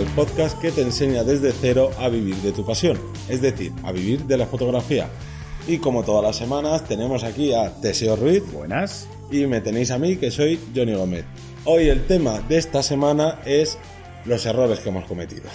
al podcast que te enseña desde cero a vivir de tu pasión, es decir, a vivir de la fotografía. Y como todas las semanas, tenemos aquí a Teseo Ruiz. Buenas. Y me tenéis a mí, que soy Johnny Gómez. Hoy el tema de esta semana es los errores que hemos cometido.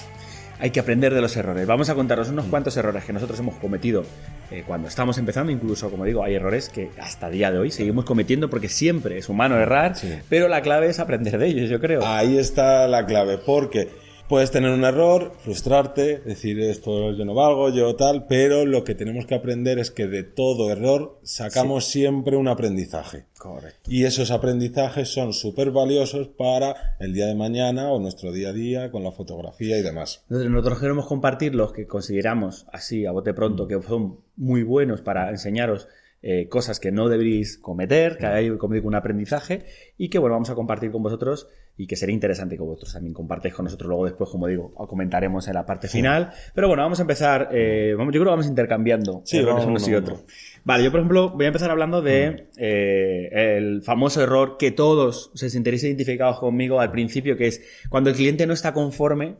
Hay que aprender de los errores. Vamos a contaros unos cuantos errores que nosotros hemos cometido eh, cuando estamos empezando. Incluso, como digo, hay errores que hasta el día de hoy seguimos cometiendo porque siempre es humano errar, pero la clave es aprender de ellos, yo creo. Ahí está la clave, porque Puedes tener un error, frustrarte, decir esto yo no valgo, yo tal, pero lo que tenemos que aprender es que de todo error sacamos siempre un aprendizaje. Correcto. Y esos aprendizajes son súper valiosos para el día de mañana o nuestro día a día con la fotografía y demás. nosotros queremos compartir los que consideramos así a bote pronto que son muy buenos para enseñaros eh, cosas que no deberéis cometer, que hay, como digo, un aprendizaje y que, bueno, vamos a compartir con vosotros y que sería interesante que vosotros también compartáis con nosotros luego después, como digo, comentaremos en la parte final. Pero bueno, vamos a empezar, eh, vamos, yo creo que vamos intercambiando sí, unos y otros. Vale, yo por ejemplo voy a empezar hablando de eh, el famoso error que todos se sentiréis identificados conmigo al principio, que es cuando el cliente no está conforme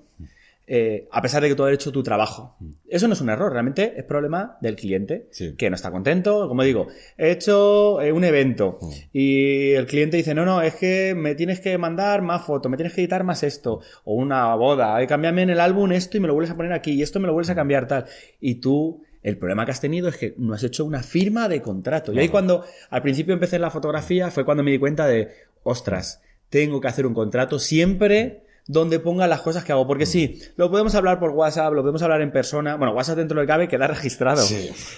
eh, a pesar de que tú has hecho tu trabajo. Eso no es un error, realmente es problema del cliente, que no está contento. Como digo, he hecho eh, un evento mm. y el cliente dice, no, no, es que me tienes que mandar más fotos, me tienes que editar más esto, o una boda, hay cambiarme en el álbum esto y me lo vuelves a poner aquí, y esto me lo vuelves a cambiar tal. Y tú el problema que has tenido es que no has hecho una firma de contrato. Y ahí cuando al principio empecé en la fotografía fue cuando me di cuenta de, ostras, tengo que hacer un contrato siempre donde ponga las cosas que hago. Porque sí, lo podemos hablar por WhatsApp, lo podemos hablar en persona. Bueno, WhatsApp dentro de cabe queda registrado.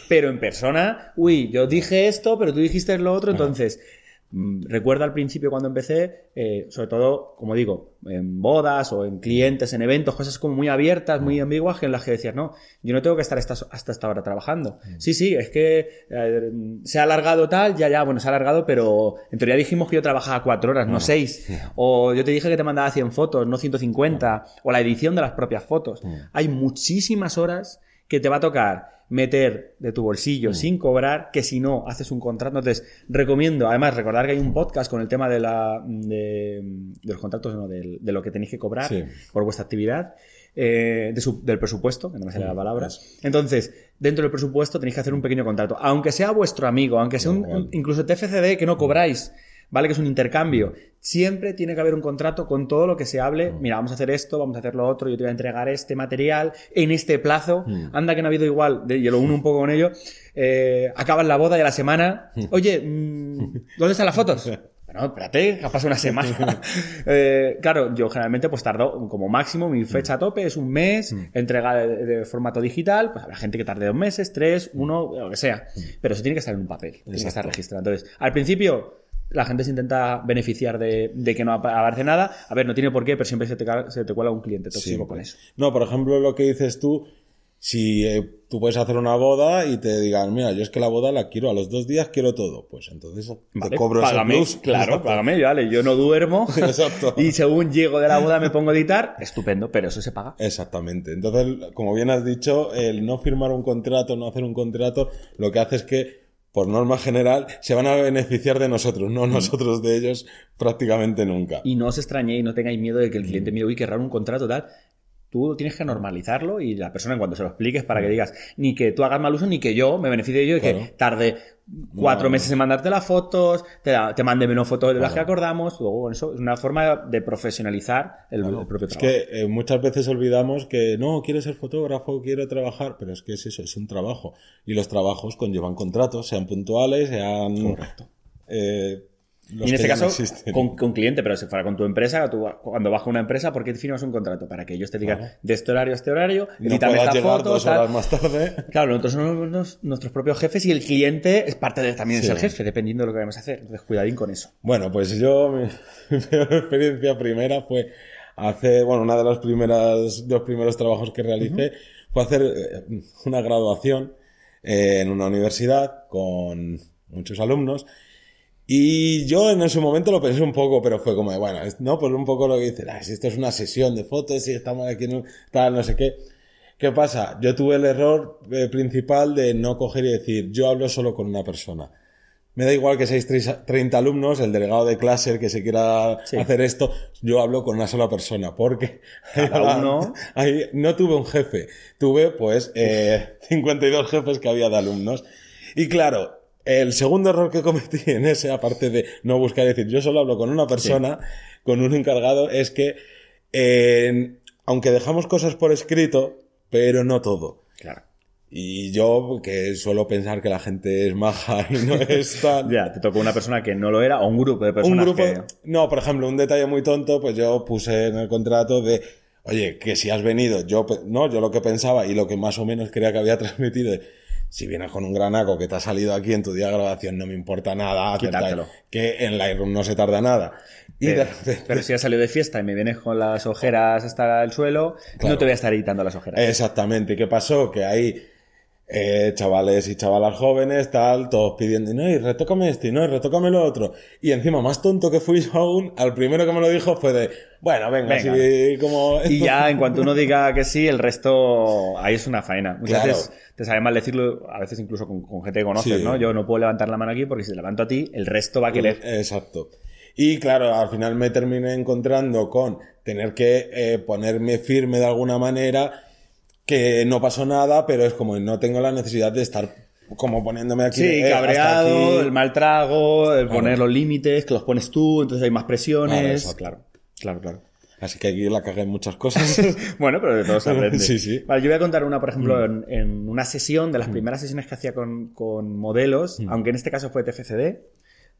Pero en persona, uy, yo dije esto, pero tú dijiste lo otro, entonces Mm, recuerdo al principio cuando empecé, eh, sobre todo, como digo, en bodas o en clientes, en eventos, cosas como muy abiertas, muy ambiguas, en las que decías, no, yo no tengo que estar hasta, esta hora trabajando. Mm. Sí, sí, es que eh, se ha alargado tal, ya, ya, bueno, se ha alargado, pero en teoría dijimos que yo trabajaba cuatro horas, no seis. O yo te dije que te mandaba 100 fotos, no 150. O la edición de las propias fotos. Mm. Hay muchísimas horas que te va a tocar meter de tu bolsillo mm. sin cobrar que si no haces un contrato. Entonces, recomiendo, además, recordar que hay un podcast con el tema de, la, de, los contratos, no, de, lo que tenéis que cobrar por vuestra actividad. Eh, del presupuesto, que no me sale la mm, palabra. Entonces, dentro del presupuesto tenéis que hacer un pequeño contrato. Aunque sea vuestro amigo, aunque sea un, incluso TFCD que no cobráis, ¿vale? Que es un intercambio. Siempre tiene que haber un contrato con todo lo que se hable. Mm. Mira, vamos a hacer esto, vamos a hacer lo otro, yo te voy a entregar este material en este plazo. Mm. Anda que no ha habido igual, y lo uno un poco con ello. Eh, acaban la boda y a la semana. Mm. Oye, ¿dónde están las fotos? Bueno, espérate, ha pasado una semana. eh, claro, yo generalmente pues tardo como máximo, mi fecha a tope es un mes, entrega de, formato digital, pues habrá gente que tarde dos meses, tres, uno, lo que sea. Pero eso tiene que estar en un papel, tiene que estar registrado. Entonces, al principio, la gente se intenta beneficiar de, que no aparece nada. A ver, no tiene por qué, pero siempre se te, se te cuela un cliente tóxico con eso. No, por ejemplo, lo que dices tú, si eh, tú puedes hacer una boda y te digan, mira, yo es que la boda la quiero, a los dos días quiero todo, pues entonces te cobro págame, ese Claro, págame, vale, yo no duermo Exacto. y según llego de la boda me pongo a editar, estupendo, pero eso se paga. Exactamente. Entonces, como bien has dicho, el no firmar un contrato, no hacer un contrato, lo que hace es que por norma general, se van a beneficiar de nosotros, no nosotros de ellos prácticamente nunca. Y no os extrañéis, no tengáis miedo de que el cliente mire, uy, qué raro un contrato, tal tú tienes que normalizarlo y la persona en cuanto se lo expliques para que digas ni que tú hagas mal uso ni que yo me beneficie de ello y que tarde cuatro meses en mandarte las fotos, te, mande menos fotos de las que acordamos, luego eso es una forma de profesionalizar el, propio trabajo. Es que eh, muchas veces olvidamos que no, quiero ser fotógrafo, quiero trabajar, pero es que es eso, es un trabajo. Y los trabajos conllevan contratos, sean puntuales, sean... Correcto. Eh, y en este caso, con, con, cliente, pero si fuera con tu empresa, tú, cuando baja una empresa, ¿por qué te firmas un contrato? Para que ellos te digan de este horario a este horario, y no puedas llegar dos horas más tarde. Claro, nosotros somos nuestros propios jefes y el cliente es parte de, también es el jefe, dependiendo de lo que vayamos a hacer. Entonces, cuidadín con eso. Bueno, pues yo, mi, experiencia primera fue hacer, bueno, una de las primeras, de los primeros trabajos que realicé fue hacer eh, una graduación eh, en una universidad con muchos alumnos y yo en ese momento lo pensé un poco, pero fue como de, bueno, no, pues un poco lo que dice, ah, si esto es una sesión de fotos, y estamos aquí en tal, no sé qué. ¿Qué pasa? Yo tuve el error eh, principal de no coger y decir, yo hablo solo con una persona. me da igual que seáis 30 alumnos, el delegado de clase, el que se quiera hacer esto, yo hablo con una sola persona, porque Cada uno... ahí no tuve un jefe, tuve pues eh, 52 jefes que había de alumnos. Y claro, el segundo error que cometí en ese, aparte de no buscar decir, yo solo hablo con una persona, con un encargado, es que, eh, aunque dejamos cosas por escrito, pero no todo. Claro. Y yo, que suelo pensar que la gente es maja y no es tan... ya, te tocó una persona que no lo era o un grupo de personas Un grupo... que... No, por ejemplo, un detalle muy tonto, pues yo puse en el contrato de, oye, que si has venido, yo, no, yo lo que pensaba y lo que más o menos creía que había transmitido, si vienes con un granaco que te ha salido aquí en tu día de grabación, no me importa nada, que en Lightroom no se tarda nada. pero, si has salido de fiesta y me vienes con las ojeras hasta el suelo, no te voy a estar editando las ojeras. Exactamente. ¿Y qué pasó? Que ahí eh, chavales y chavalas jóvenes, tal, todos pidiendo, no, y retócame este, no, y retócame lo otro. Y encima, más tonto que fui yo aún, al primero que me lo dijo fue de, bueno, venga, como... Y ya, en cuanto uno diga que sí, el resto, ahí es una faena. Muchas veces te sabe mal decirlo, a veces incluso con, gente que conoces, ¿no? Yo no puedo levantar la mano aquí porque si te levanto a ti, el resto va a querer. Exacto. Y claro, al final me terminé encontrando con tener que eh, ponerme firme de alguna manera que no pasó nada, pero es como no tengo la necesidad de estar como poniéndome aquí. Sí, eh, cabreado, el mal trago, el poner los límites, que los pones tú, entonces hay más presiones. Claro, claro, claro. Así que aquí la cagué en muchas cosas. bueno, pero de todo se aprende. sí, sí. Vale, yo voy a contar una, por ejemplo, mm. en, una sesión, de las mm. primeras sesiones que hacía con, con modelos, mm. aunque en este caso fue TFCD,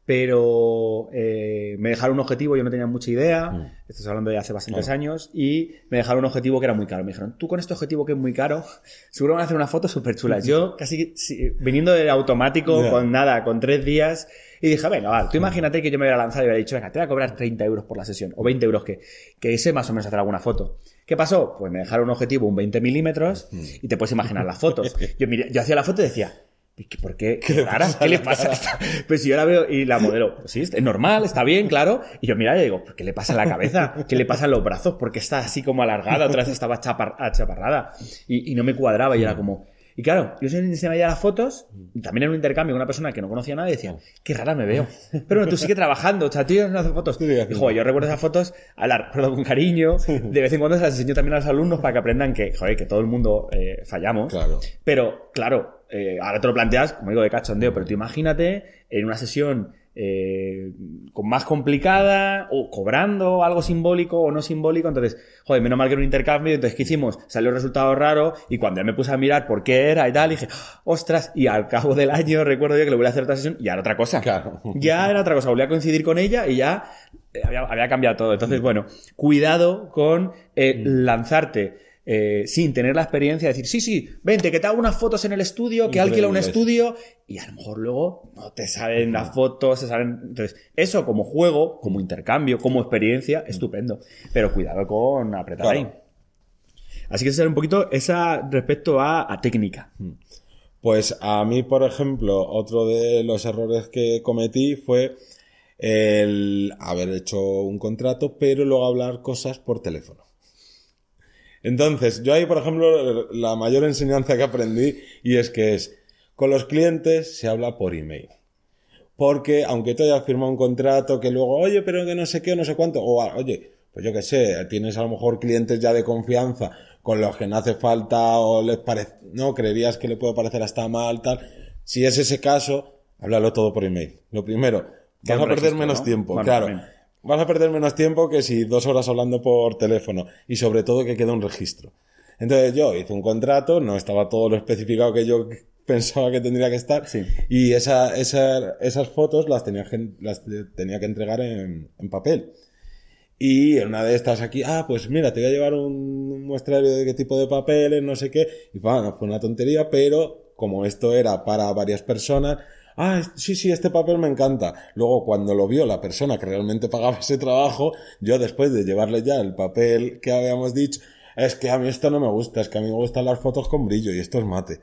pero eh, me dejaron un objetivo, yo no tenía mucha idea, mm. estoy hablando de hace bastantes años, y me dejaron un objetivo que era muy caro. Me dijeron, tú con este objetivo que es muy caro, seguro van a hacer unas fotos súper chulas. Yo casi viniendo de automático, con nada, con tres días, y dije, venga, vale, tú imagínate que yo me hubiera lanzado y hubiera dicho, venga, te voy a cobrar 30 euros por la sesión, o 20 euros que, que ese más o menos hacer alguna foto. ¿Qué pasó? Pues me dejaron un objetivo, un 20 milímetros, mm. y te puedes imaginar las fotos. Yo, yo hacía la foto y decía, ¿Por qué? ¿Qué, ¿Qué le pasa? Pues si yo la veo y la modelo, pues sí, es normal, está bien, claro. Y yo mira y digo, ¿qué le pasa a la cabeza? ¿Qué le pasa a los brazos? Porque está así como alargada, otra vez estaba chaparrada. Y, y no me cuadraba y era como, y claro, yo se me veía las fotos, también en un intercambio con una persona que no conocía nada y decía, qué rara me veo. Pero bueno, tú sigue trabajando, o sea, no haces fotos. Y joder, yo recuerdo esas fotos, las recuerdo con cariño, de vez en cuando se las enseño también a los alumnos para que aprendan que, joder, que todo el mundo eh, fallamos. Claro. Pero, claro, eh, ahora te lo planteas, como digo, de cachondeo, pero tú imagínate en una sesión eh, con más complicada, o cobrando algo simbólico o no simbólico. Entonces, joder, menos mal que era un intercambio. Entonces, ¿qué hicimos? Salió el resultado raro y cuando ya me puse a mirar por qué era y tal, dije, ostras, y al cabo del año recuerdo yo que le voy a hacer otra sesión y ya era otra cosa. Claro. Ya era otra cosa. Volví a coincidir con ella y ya eh, había, cambiado todo. Entonces, bueno, cuidado con eh, mm. lanzarte eh, sin tener la experiencia de decir, sí, sí, vente, que te hago unas fotos en el estudio, que alquila un estudio, y a lo mejor luego no te salen las fotos, se salen. Entonces, eso como juego, como intercambio, como experiencia, estupendo. Pero cuidado con apretar ahí. Así que ese un poquito esa respecto a, a técnica. Pues a mí, por ejemplo, otro de los errores que cometí fue el haber hecho un contrato, pero luego hablar cosas por teléfono. Entonces, yo ahí, por ejemplo, la mayor enseñanza que aprendí y es que es, con los clientes se habla por email. Porque aunque tú hayas firmado un contrato que luego, oye, pero que no sé qué, no sé cuánto, o oye, pues yo qué sé, tienes a lo mejor clientes ya de confianza con los que no hace falta o les parece, no, creerías que le puede parecer hasta mal, tal. Si es ese caso, háblalo todo por email. Lo primero, vas a perder menos tiempo, claro vas a perder menos tiempo que si dos horas hablando por teléfono y sobre todo que quede un registro. Entonces yo hice un contrato, no estaba todo lo especificado que yo pensaba que tendría que estar y esa, esas fotos las tenía, las tenía que entregar en, papel. Y en una de estas aquí, ah, pues mira, te voy a llevar un muestrario de qué tipo de papeles, no sé qué. Y bueno, fue una tontería, pero como esto era para varias personas, ah, sí, sí, este papel me encanta. Luego, cuando lo vio la persona que realmente pagaba ese trabajo, yo después de llevarle ya el papel que habíamos dicho, es que a mí esto no me gusta, es que a mí me gustan las fotos con brillo y esto es mate.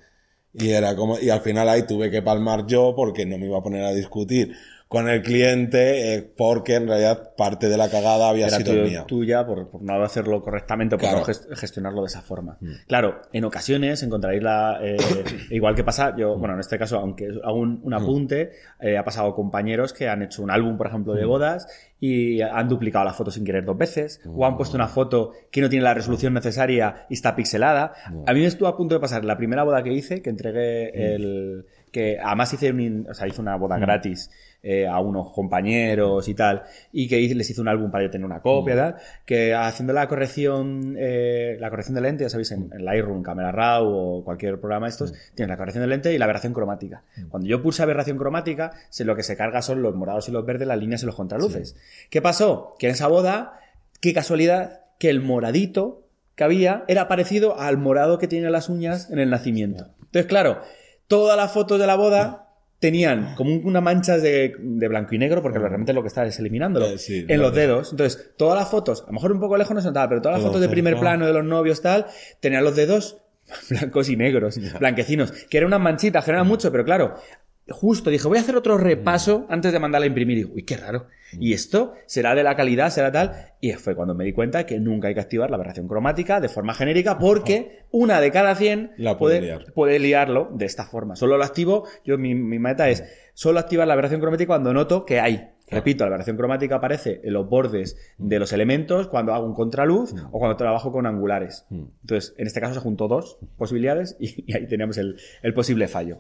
Y era como, y al final ahí tuve que palmar yo porque no me iba a poner a discutir con el cliente eh, porque en realidad parte de la cagada había Era sido tu- mía. tuya por, por no hacerlo correctamente o por Claro. no ges- gestionarlo de esa forma. Claro, en ocasiones encontraréis la. eh, igual que pasa, yo, bueno, en este caso, aunque hago un, un apunte, eh, ha pasado compañeros que han hecho un álbum, por ejemplo, de bodas y han duplicado la foto sin querer dos veces, o han puesto una foto que no tiene la resolución necesaria y está pixelada. A mí me estuvo a punto de pasar la primera boda que hice, que entregué el. que además hice, un, o sea, hice una boda gratis eh, a unos compañeros y tal, y que les hice un álbum para yo tener una copia y tal, que haciendo la corrección, eh, la corrección de lente, ya sabéis, en, en Lightroom, Camera Raw o cualquier programa de estos, tienes la corrección de lente y la aberración cromática. Cuando yo pulse aberración cromática, se, lo que se carga son los morados y los verdes, las líneas y los contraluces. ¿Qué pasó? Que en esa boda, qué casualidad, que el moradito que había era parecido al morado que tiene las uñas en el nacimiento. Entonces, claro, todas las fotos de la boda tenían como un- unas manchas de, de blanco y negro, porque realmente lo que está es eliminándolo, Eh, sí, en los dedos. Entonces, todas las fotos, a lo mejor un poco lejos no se notaba, pero todas las Todo fotos de primer plano de los novios tal, tenían los dedos blancos y negros, blanquecinos, que eran unas manchitas, que no eran mucho, pero claro, justo dije, voy a hacer otro repaso antes de mandarla a imprimir. Y digo, uy, qué raro. Y esto será de la calidad, será tal. Y fue cuando me di cuenta que nunca hay que activar la aberración cromática de forma genérica porque una de cada 100 La puede puede, liar. puede liarlo de esta forma. Solo lo activo, yo mi, mi meta es solo activar la aberración cromática cuando noto que hay. Repito, la aberración cromática aparece en los bordes de los elementos cuando hago un contraluz o cuando trabajo con angulares. Entonces, en este caso se juntó dos posibilidades y, y ahí teníamos el, el posible fallo.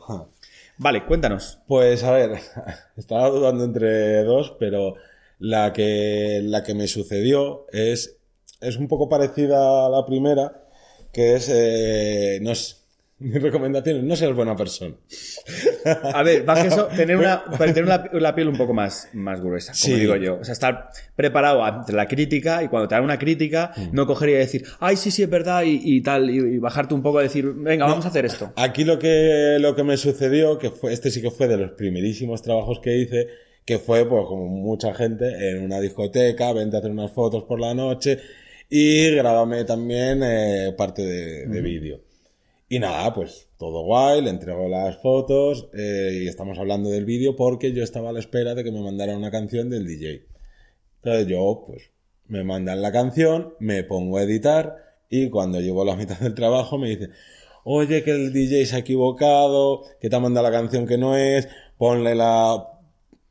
Vale, cuéntanos. Pues a ver, estaba dudando entre dos, pero la que, la que me sucedió es, es un poco parecida a la primera, que es, eh, no es, mi recomendación es no seas buena persona. A ver, más que eso, tener una, tener una- la piel un poco más, más gruesa, como Sí. digo yo. O sea, estar preparado ante la crítica y cuando te dan una crítica, Mm. no coger y decir, ay, sí, sí, es verdad, y, y tal, y, y bajarte un poco a decir, venga, vamos a hacer esto. Aquí lo que, lo que me sucedió, que fue, este sí que fue de los primerísimos trabajos que hice, que fue, pues, como mucha gente, en una discoteca, vente a hacer unas fotos por la noche y grábame también eh, parte de, de vídeo. Y nada, pues todo guay, le entrego las fotos eh, y estamos hablando del vídeo porque yo estaba a la espera de que me mandara una canción del DJ. Entonces yo, pues, me mandan la canción, me pongo a editar y cuando llevo la mitad del trabajo me dice, oye, que el DJ se ha equivocado, que te ha mandado la canción que no es, ponle la,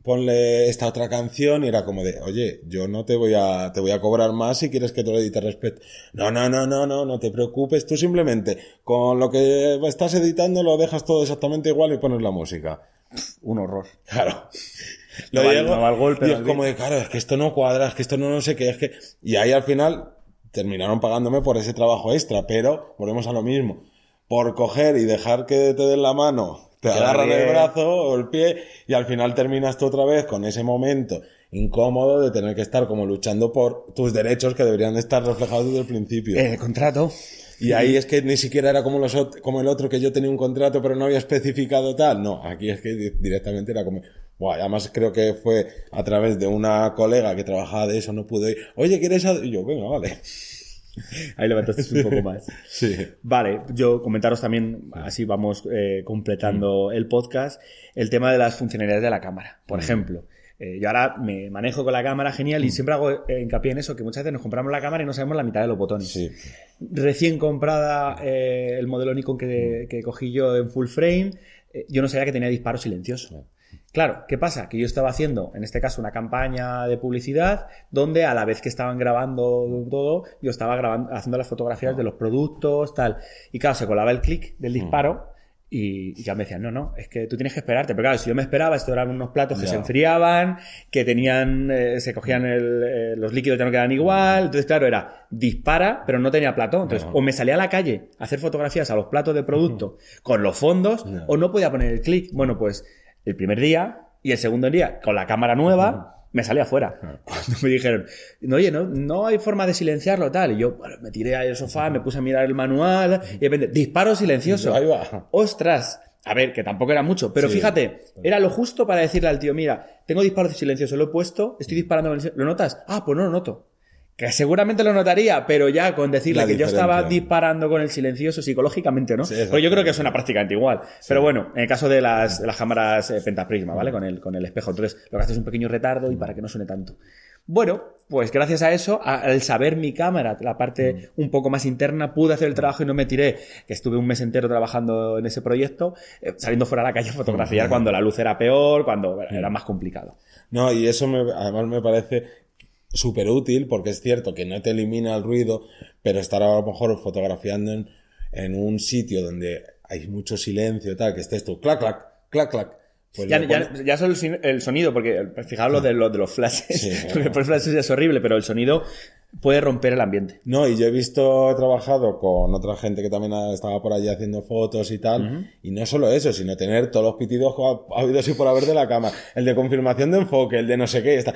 ponle esta otra canción y era como de, oye, yo no te voy a, te voy a cobrar más si quieres que te lo edite respeto. No, no, no, no, no, no te preocupes, tú simplemente con lo que estás editando lo dejas todo exactamente igual y pones la música. Un horror. Claro. No Lo va- no va golpe, y es como de, claro, es que esto no cuadra, es que esto no, no sé qué, es que... Y ahí al final terminaron pagándome por ese trabajo extra, pero volvemos a lo mismo. Por coger y dejar que te den la mano, te agarran el brazo o el pie y al final terminas tú otra vez con ese momento incómodo de tener que estar como luchando por tus derechos que deberían estar reflejados desde el principio. El contrato. Y ahí es que ni siquiera era como, los, como el otro que yo tenía un contrato pero no había especificado tal. No, aquí es que di- directamente era como... Buah, además creo que fue a través de una colega que trabajaba de eso, no pude ir. Oye, ¿quieres...? a-?" Y yo, venga, vale. Ahí levantaste un poco más. Sí. Vale, yo comentaros también, así vamos eh, completando el podcast, el tema de las funcionalidades de la cámara. Por ejemplo, eh, yo ahora me manejo con la cámara genial y siempre hago eh, hincapié en eso, que muchas veces nos compramos la cámara y no sabemos la mitad de los botones. Sí. Recién comprada eh, el modelo Nikon que, que cogí yo en full frame, yo no sabía que tenía disparo silencioso. Claro, ¿qué pasa? Que yo estaba haciendo, en este caso, una campaña de publicidad donde a la vez que estaban grabando todo, yo estaba grabando, haciendo las fotografías de los productos, tal. Y claro, se colaba el clic del disparo y ya me decían, no, no, es que tú tienes que esperarte. Pero claro, si yo me esperaba, esto eran unos platos que se enfriaban, que tenían, eh, se cogían el, eh, los líquidos ya no quedaban igual. Entonces, claro, era dispara, pero no tenía platón. Entonces, No. o me salía a la calle a hacer fotografías a los platos de producto con los fondos, No. o no podía poner el clic. Bueno, pues el primer día y el segundo día con la cámara nueva me salía afuera. Cuando me dijeron, "No, oye, no, no hay forma de silenciarlo tal. Y yo bueno, me tiré ahí al sofá, me puse a mirar el manual y de repente, disparo silencioso. Ahí va. ¡Ostras! A ver, que tampoco era mucho, pero Sí. fíjate, era lo justo para decirle al tío, mira, tengo disparo silencioso, lo he puesto, estoy disparando, ¿lo notas? Ah, pues no lo noto. Que seguramente lo notaría, pero ya con decirle La que yo estaba disparando con el silencioso psicológicamente, ¿no? Sí, yo creo que suena prácticamente igual. Pero bueno, en el caso de las, de las cámaras eh, pentaprisma, ¿vale? Con el, con el espejo. Entonces, lo que hace es un pequeño retardo y para que no suene tanto. Bueno, pues gracias a eso, a- al saber mi cámara, la parte un poco más interna, pude hacer el trabajo y no me tiré, que estuve un mes entero trabajando en ese proyecto, eh, saliendo fuera a la calle a fotografiar cuando la luz era peor, cuando era más complicado. No, y eso me- además me parece súper útil porque es cierto que no te elimina el ruido, pero estar a lo mejor fotografiando en, en un sitio donde hay mucho silencio y tal, que estés tú, clac, clac, clac, clac. pues Ya, ya, ya solo el, sonido, porque fijaos lo de, lo de los flashes. Sí, porque claro. por flashes es horrible, pero el sonido puede romper el ambiente. No, y yo he visto, he trabajado con otra gente que también estaba por allí haciendo fotos y tal, y no solo eso, sino tener todos los pitidos que ha, ha habido así por haber de la cámara, el de confirmación de enfoque, el de no sé qué, y está,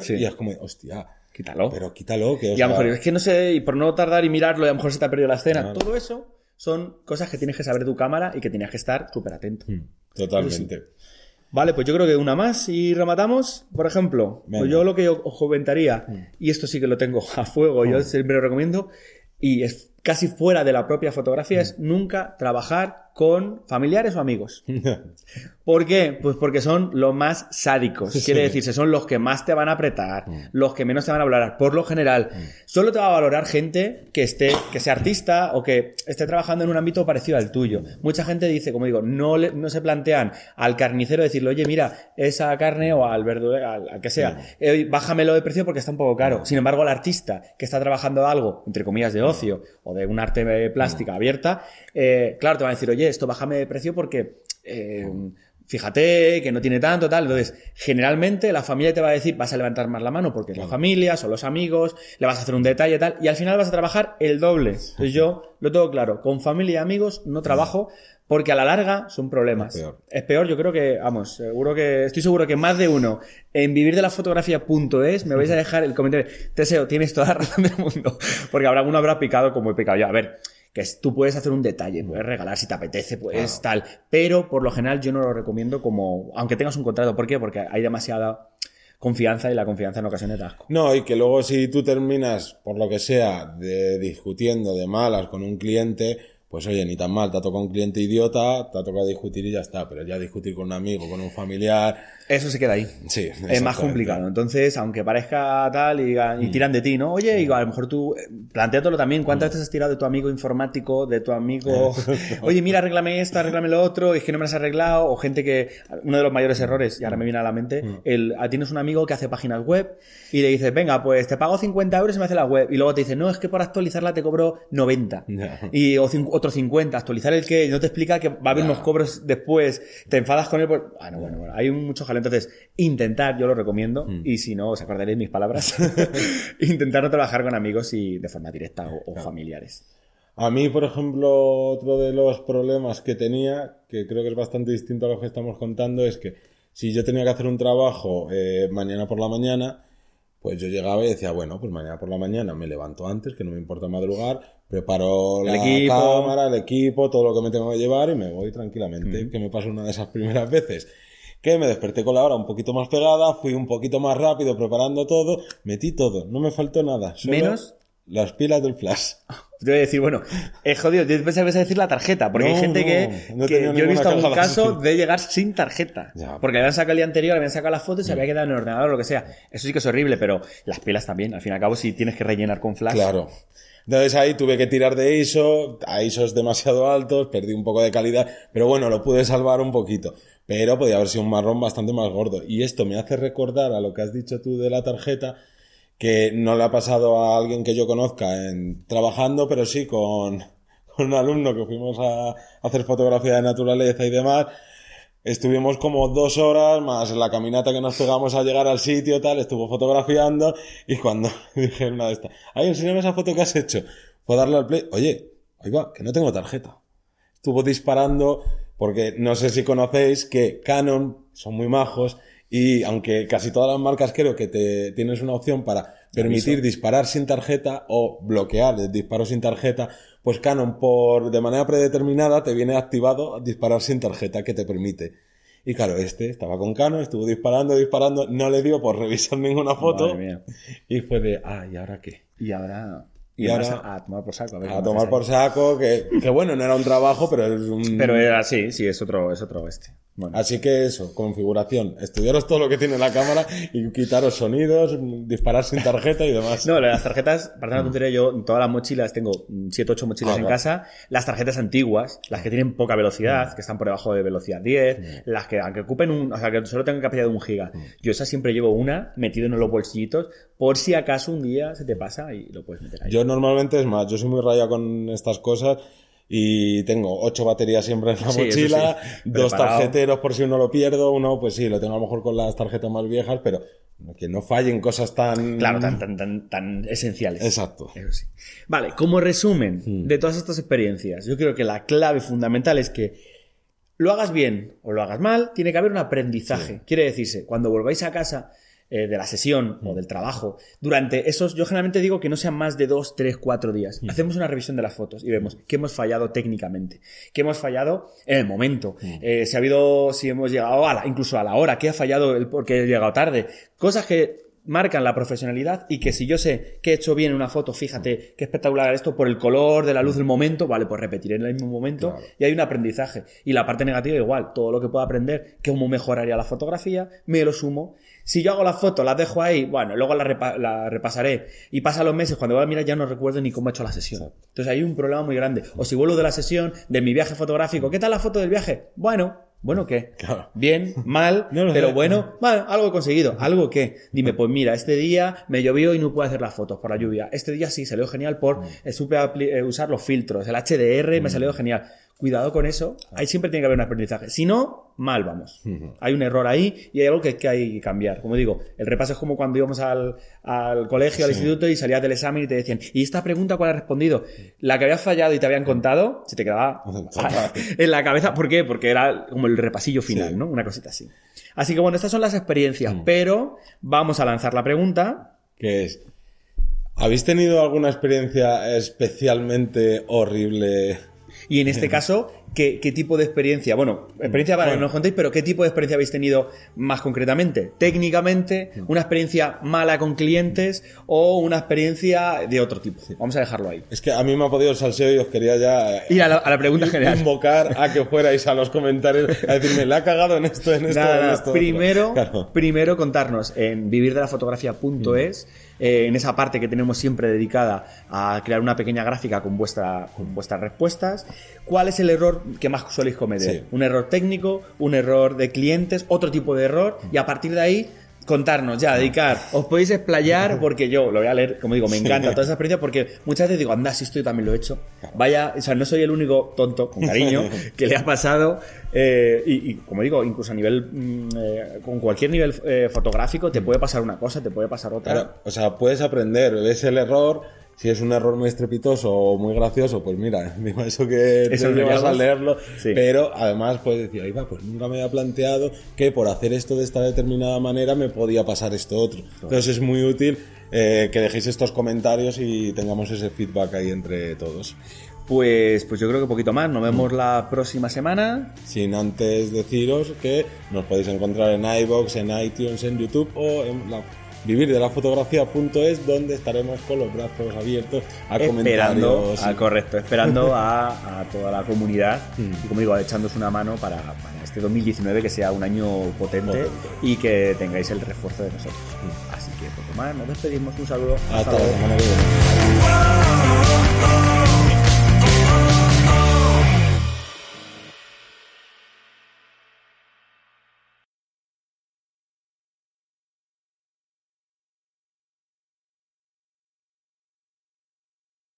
Sí. y es como, hostia, Quítalo. pero quítalo, que y a lo mejor es que no sé, y por no tardar y mirarlo, y a lo mejor se te ha perdido la escena. Claro. Todo eso son cosas que tienes que saber de tu cámara y que tenías que estar súper atento. Mm. totalmente. Vale, pues yo creo que una más y rematamos. Por ejemplo, pues yo lo que os comentaría, y esto sí que lo tengo a fuego, yo siempre lo recomiendo, y es casi fuera de la propia fotografía, es nunca trabajar con familiares o amigos. ¿Por qué? Pues porque son los más sádicos. Quiere decirse, son los que más te van a apretar, los que menos te van a valorar. Por lo general, solo te va a valorar gente que esté, que sea artista o que esté trabajando en un ámbito parecido al tuyo. Mucha gente dice, como digo, no, le- no se plantean al carnicero decirle, oye, mira, esa carne o al verdulero, al, al que sea, eh, bájamelo de precio porque está un poco caro. Sin embargo, el artista que está trabajando algo, entre comillas, de ocio o de un arte eh, plástica abierta, eh, claro, te van a decir, oye, esto bájame de precio porque eh, fíjate que no tiene tanto, tal. Entonces, generalmente la familia te va a decir, vas a levantar más la mano porque es la familia, son los amigos, le vas a hacer un detalle, tal, y al final vas a trabajar el doble. Entonces, yo lo tengo claro, con familia y amigos no trabajo porque a la larga son problemas. Es peor. Es peor, yo creo que, vamos, seguro que, estoy seguro que más de uno en vivir de la fotografía.es me vais a dejar el comentario. Teseo, tienes toda la razón del mundo. Porque habrá alguno habrá picado como he picado yo. A ver, que es- tú puedes hacer un detalle, puedes regalar si te apetece, puedes tal. Pero por lo general yo no lo recomiendo como, aunque tengas un contrato. ¿Por qué? Porque hay demasiada confianza y la confianza en ocasiones da asco. No, y que luego si tú terminas, por lo que sea, de discutiendo de malas con un cliente, pues oye, ni tan mal, te ha tocado un cliente idiota, te ha tocado discutir y ya está, pero ya discutir con un amigo, con un familiar, Eso se queda ahí. sí. Es más complicado. Entonces, aunque parezca tal y, y tiran de ti, ¿no? Oye, y a lo mejor tú, eh, plantéatelo también. ¿Cuántas veces has tirado de tu amigo informático, de tu amigo? Oye, mira, arréglame esto, arréglame lo otro, es que no me lo has arreglado. O gente que, uno de los mayores errores, y ahora me viene a la mente, el, ah, tienes un amigo que hace páginas web y le dices, venga, pues te pago 50 euros y me hace la web. Y luego te dice, no, es que por actualizarla te cobro 90. Ya. Y o cin- otro 50, actualizar el que no te explica que va a haber unos cobros después, te enfadas con él. Por... Bueno, bueno, bueno, hay mucho jaleo. Entonces, intentar, yo lo recomiendo, Mm. y si no, os acordaréis mis palabras, intentar no trabajar con amigos y de forma directa o, o familiares. A mí, por ejemplo, otro de los problemas que tenía, que creo que es bastante distinto a lo que estamos contando, es que si yo tenía que hacer un trabajo eh, mañana por la mañana, pues yo llegaba y decía, bueno, pues mañana por la mañana me levanto antes, que no me importa madrugar, preparo El la equipo. cámara, el equipo, todo lo que me tengo que llevar y me voy tranquilamente. Que me pasó una de esas primeras veces. Que me desperté con la hora un poquito más pegada, fui un poquito más rápido preparando todo, metí todo, no me faltó nada. solo Menos- las pilas del flash. Te voy a decir, bueno, es jodido. Yo pensaba que ibas a decir la tarjeta, porque hay gente que, no yo he visto algún caso así. de llegar sin tarjeta. Ya. Porque habían sacado el día anterior, habían sacado las fotos y se había quedado en el ordenador o lo que sea. Eso sí que es horrible, pero las pilas también. Al fin y al cabo, si tienes que rellenar con flash. Claro. Entonces ahí tuve que tirar de ISO, a ISOs demasiado altos, perdí un poco de calidad, pero bueno, lo pude salvar un poquito. Pero podía haber sido un marrón bastante más gordo. Y esto me hace recordar a lo que has dicho tú de la tarjeta, que no le ha pasado a alguien que yo conozca en, trabajando, pero sí con, un alumno que fuimos a hacer fotografía de naturaleza y demás. Estuvimos como dos horas más la caminata que nos pegamos a llegar al sitio, tal, estuvo fotografiando y cuando dije una de estas, ay, enséñame esa foto que has hecho, fue darle al play, oye, ahí va, que no tengo tarjeta. Estuvo disparando, porque no sé si conocéis que Canon son muy majos y aunque casi todas las marcas creo que te tienes una opción para permitir disparar sin tarjeta o bloquear el disparo sin tarjeta, pues Canon por de manera predeterminada te viene activado disparar sin tarjeta que te permite. Y claro, este estaba con Canon, estuvo disparando, disparando, no le dio por revisar ninguna foto. Madre mía. Y fue de, ah, ¿y ahora qué? Y ahora. Y ahora- a tomar por saco. ver A tomar por saco, que, que bueno, no era un trabajo, pero es un... Pero era así, sí, es otro, es otro este. Bueno. Así que eso, configuración, estudiaros todo lo que tiene la cámara y quitaros sonidos, disparar sin tarjeta y demás. No, las tarjetas, para una tontería, yo en todas las mochilas tengo 7 8 mochilas Ah, en casa. Las tarjetas antiguas, las que tienen poca velocidad, que están por debajo de velocidad 10, las que aunque ocupen un, o sea, que solo tengan capacidad de un giga. Yo esa siempre llevo una metido en los bolsillitos por si acaso un día se te pasa y lo puedes meter ahí. Yo normalmente, es más, yo soy muy raya con estas cosas y tengo ocho baterías siempre en la Sí, mochila, sí. dos tarjeteros por si uno lo pierdo, uno pues sí, lo tengo a lo mejor con las tarjetas más viejas, pero que no fallen cosas tan... Claro, tan, tan, tan, tan esenciales. Exacto. Eso sí. Vale, como resumen de todas estas experiencias, yo creo que la clave fundamental es que lo hagas bien o lo hagas mal, tiene que haber un aprendizaje. Quiere decirse, cuando volváis a casa eh, de la sesión o del trabajo, durante esos, yo generalmente digo que no sean más de dos, tres, cuatro días. Hacemos una revisión de las fotos y vemos qué hemos fallado técnicamente, qué hemos fallado en el momento, eh, si ha habido, si hemos llegado a la, incluso a la hora, qué ha fallado el porque he llegado tarde, cosas que marcan la profesionalidad y que si yo sé que he hecho bien una foto, fíjate qué espectacular esto por el color de la luz del momento, vale, pues repetiré en el mismo momento Claro. y hay un aprendizaje. Y la parte negativa igual, todo lo que pueda aprender, cómo mejoraría la fotografía, me lo sumo. Si yo hago las fotos, las dejo ahí, bueno, luego las repa- la repasaré y pasan los meses, cuando voy a mirar ya no recuerdo ni cómo he hecho la sesión. Entonces hay un problema muy grande. O si vuelvo de la sesión, de mi viaje fotográfico, ¿qué tal la foto del viaje? Bueno, bueno, ¿qué? Claro. Bien, mal, No pero sé. bueno, bueno, algo he conseguido. ¿Algo qué? Dime, pues mira, este día me llovió y no pude hacer las fotos por la lluvia. Este día sí, salió genial por eh, supe eh, usar los filtros. El HDR me salió genial. Cuidado con eso. Ahí siempre tiene que haber un aprendizaje. Si no, mal vamos. Hay un error ahí y hay algo que, que hay que cambiar. Como digo, el repaso es como cuando íbamos al, al colegio, al instituto y salías del examen y te decían, ¿y esta pregunta cuál has respondido? La que habías fallado y te habían contado, se te quedaba en la cabeza. ¿Por qué? Porque era como el repasillo final, Sí. ¿no? Una cosita así. Así que bueno, estas son las experiencias, pero vamos a lanzar la pregunta. que es, ¿habéis tenido alguna experiencia especialmente horrible? Y en este caso, ¿qué, qué tipo de experiencia? Bueno, experiencia para que Bueno. nos contéis, pero ¿qué tipo de experiencia habéis tenido más concretamente? ¿Técnicamente? ¿Una experiencia mala con clientes? ¿O una experiencia de otro tipo? Vamos a dejarlo ahí. Es que a mí me ha podido el salseo y os quería ya Ir a la, a la pregunta general. invocar a que fuerais a los comentarios a decirme, la ha cagado en esto, en esto, Nada, en nada. esto. otro". Primero, Claro. primero contarnos en vivirdelafotografía.es, eh, en esa parte que tenemos siempre dedicada a crear una pequeña gráfica con, vuestra, con vuestras respuestas, cuál es el error que más soléis cometer. Sí. Un error técnico, un error de clientes, otro tipo de error, y a partir de ahí contarnos, ya, dedicar. Os podéis explayar porque yo lo voy a leer, como digo, me encanta toda esa experiencia porque muchas veces digo, anda, si esto yo también lo he hecho. Vaya, o sea, no soy el único tonto, con cariño, que le ha pasado. eh, y, y, como digo, incluso a nivel, mm, eh, con cualquier nivel eh, fotográfico, te puede pasar una cosa, te puede pasar otra. Claro, o sea, puedes aprender, ves el error, si es un error muy estrepitoso o muy gracioso, pues mira, digo eso que Eso te llevas a leerlo, Sí. pero además puedes decir, ahí va, pues nunca me había planteado que por hacer esto de esta determinada manera me podía pasar esto otro. Entonces es muy útil eh, que dejéis estos comentarios y tengamos ese feedback ahí entre todos. Pues, pues yo creo que poquito más. Nos vemos la próxima semana. Sin antes deciros que nos podéis encontrar en iBox, en iTunes, en YouTube o en la vivirdelafotografía.es donde estaremos con los brazos abiertos a esperando, comentarios. ah, correcto, esperando a, a toda la comunidad y como digo, echándoos una mano para, para este 2019 que sea un año potente, Potente. y que tengáis el refuerzo de nosotros. Así que poco más, nos despedimos, un saludo. Hasta la luego. semana que viene.